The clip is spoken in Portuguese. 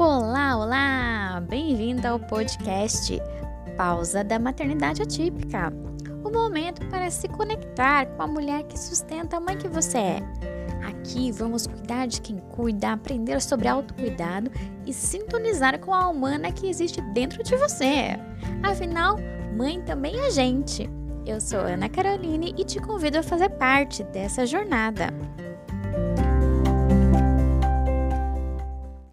Olá, olá! bem-vindo ao podcast Pausa da Maternidade Atípica o momento para se conectar com a mulher que sustenta a mãe que você é. Aqui vamos cuidar de quem cuida, aprender sobre autocuidado e sintonizar com a humana que existe dentro de você. Afinal, mãe também é gente. Eu sou Ana Caroline e te convido a fazer parte dessa jornada.